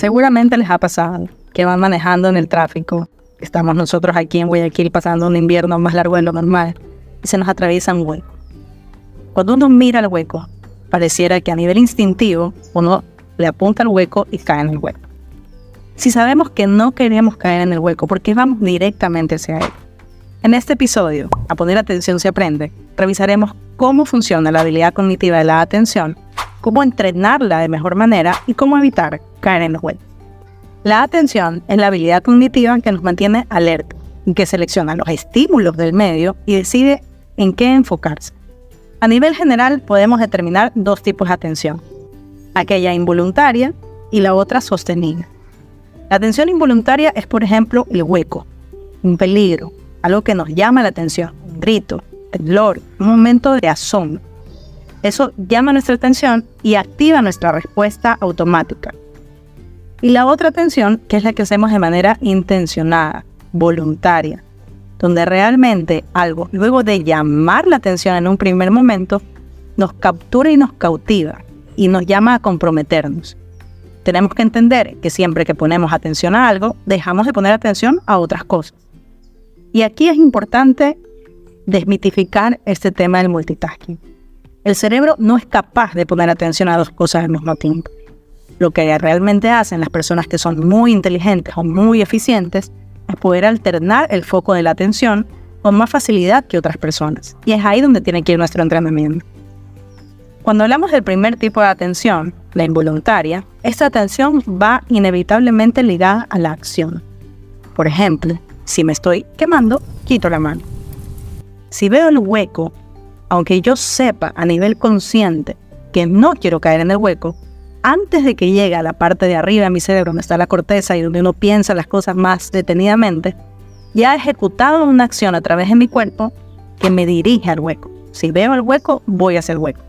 Seguramente les ha pasado que van manejando en el tráfico. Estamos nosotros aquí en Guayaquil pasando un invierno más largo de lo normal y se nos atraviesa un hueco. Cuando uno mira el hueco, pareciera que a nivel instintivo uno le apunta al hueco y cae en el hueco. Si sabemos que no queremos caer en el hueco, ¿por qué vamos directamente hacia él? En este episodio, a poner atención se aprende, revisaremos cómo funciona la habilidad cognitiva de la atención, cómo entrenarla de mejor manera y cómo evitar caer en los huecos. La atención es la habilidad cognitiva que nos mantiene alerta y que selecciona los estímulos del medio y decide en qué enfocarse. A nivel general podemos determinar dos tipos de atención, aquella involuntaria y la otra sostenida. La atención involuntaria es, por ejemplo, el hueco, un peligro, algo que nos llama la atención, un grito, temblor, un momento de asombro. Eso llama nuestra atención y activa nuestra respuesta automática. Y la otra atención, que es la que hacemos de manera intencionada, voluntaria, donde realmente algo, luego de llamar la atención en un primer momento, nos captura y nos cautiva y nos llama a comprometernos. Tenemos que entender que siempre que ponemos atención a algo, dejamos de poner atención a otras cosas. Y aquí es importante desmitificar este tema del multitasking. El cerebro no es capaz de poner atención a dos cosas al mismo tiempo. Lo que realmente hacen las personas que son muy inteligentes o muy eficientes es poder alternar el foco de la atención con más facilidad que otras personas. Y es ahí donde tiene que ir nuestro entrenamiento. Cuando hablamos del primer tipo de atención, la involuntaria, esta atención va inevitablemente ligada a la acción. Por ejemplo, si me estoy quemando, quito la mano. Si veo el hueco, aunque yo sepa a nivel consciente que no quiero caer en el hueco, antes de que llegue a la parte de arriba de mi cerebro, donde está la corteza y donde uno piensa las cosas más detenidamente, ya he ejecutado una acción a través de mi cuerpo que me dirige al hueco. Si veo el hueco, voy hacia el hueco.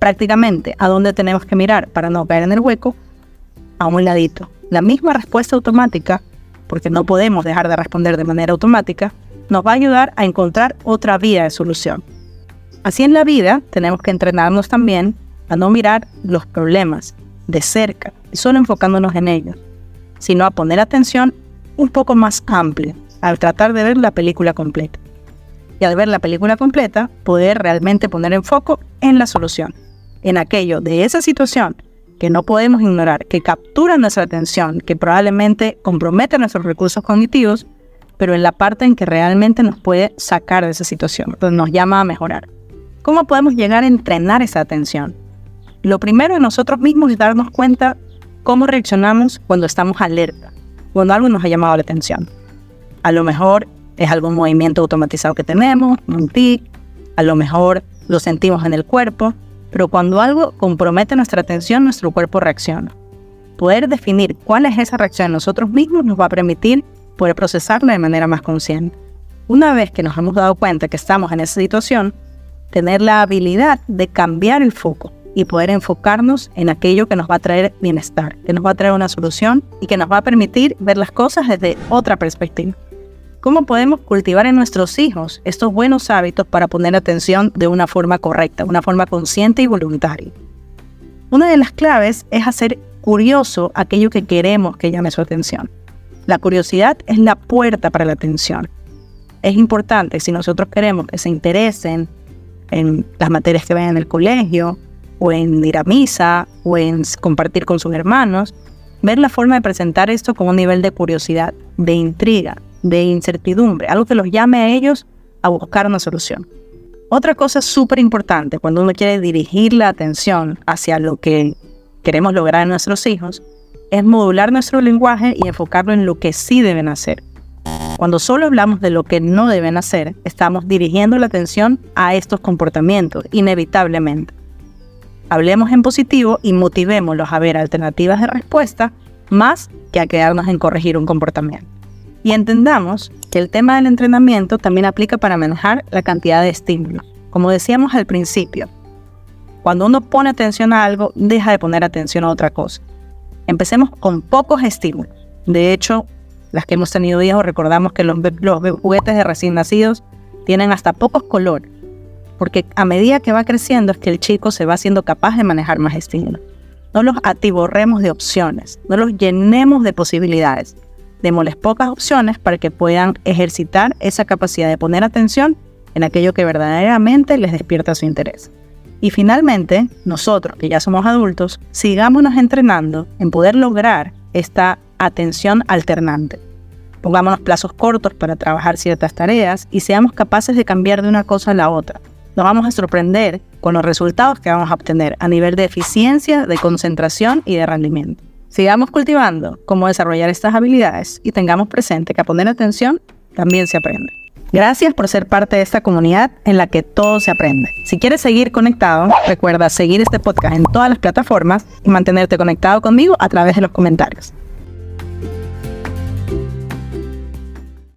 Prácticamente, ¿a dónde tenemos que mirar para no caer en el hueco? A un ladito. La misma respuesta automática, porque no podemos dejar de responder de manera automática, nos va a ayudar a encontrar otra vía de solución. Así en la vida tenemos que entrenarnos también a no mirar los problemas de cerca solo enfocándonos en ellos, sino a poner atención un poco más amplia al tratar de ver la película completa. Y al ver la película completa, poder realmente poner en foco en la solución, en aquello de esa situación que no podemos ignorar, que captura nuestra atención, que probablemente compromete nuestros recursos cognitivos, pero en la parte en que realmente nos puede sacar de esa situación, donde nos llama a mejorar. ¿Cómo podemos llegar a entrenar esa atención? Lo primero en nosotros mismos es darnos cuenta cómo reaccionamos cuando estamos alerta, cuando algo nos ha llamado la atención. A lo mejor es algún movimiento automatizado que tenemos, un tic, a lo mejor lo sentimos en el cuerpo, pero cuando algo compromete nuestra atención, nuestro cuerpo reacciona. Poder definir cuál es esa reacción en nosotros mismos nos va a permitir poder procesarla de manera más consciente. Una vez que nos hemos dado cuenta que estamos en esa situación, tener la habilidad de cambiar el foco y poder enfocarnos en aquello que nos va a traer bienestar, que nos va a traer una solución y que nos va a permitir ver las cosas desde otra perspectiva. ¿Cómo podemos cultivar en nuestros hijos estos buenos hábitos para poner atención de una forma correcta, una forma consciente y voluntaria? Una de las claves es hacer curioso aquello que queremos que llame su atención. La curiosidad es la puerta para la atención. Es importante si nosotros queremos que se interesen en las materias que ven en el colegio, o en ir a misa, o en compartir con sus hermanos, ver la forma de presentar esto con un nivel de curiosidad, de intriga, de incertidumbre, algo que los llame a ellos a buscar una solución. Otra cosa súper importante cuando uno quiere dirigir la atención hacia lo que queremos lograr en nuestros hijos, es modular nuestro lenguaje y enfocarlo en lo que sí deben hacer. Cuando solo hablamos de lo que no deben hacer, estamos dirigiendo la atención a estos comportamientos, inevitablemente. Hablemos en positivo y motivémoslos a ver alternativas de respuesta más que a quedarnos en corregir un comportamiento. Y entendamos que el tema del entrenamiento también aplica para manejar la cantidad de estímulos. Como decíamos al principio, cuando uno pone atención a algo, deja de poner atención a otra cosa. Empecemos con pocos estímulos. De hecho, las que hemos tenido hijos recordamos que los, los juguetes de recién nacidos tienen hasta pocos colores porque a medida que va creciendo es que el chico se va siendo capaz de manejar más estímulos. No los atiborremos de opciones, no los llenemos de posibilidades. Démosles pocas opciones para que puedan ejercitar esa capacidad de poner atención en aquello que verdaderamente les despierta su interés. Y finalmente, nosotros, que ya somos adultos, sigámonos entrenando en poder lograr esta atención alternante. Pongámonos plazos cortos para trabajar ciertas tareas y seamos capaces de cambiar de una cosa a la otra. Nos vamos a sorprender con los resultados que vamos a obtener a nivel de eficiencia, de concentración y de rendimiento. Sigamos cultivando cómo desarrollar estas habilidades y tengamos presente que a poner atención también se aprende. Gracias por ser parte de esta comunidad en la que todo se aprende. Si quieres seguir conectado, recuerda seguir este podcast en todas las plataformas y mantenerte conectado conmigo a través de los comentarios.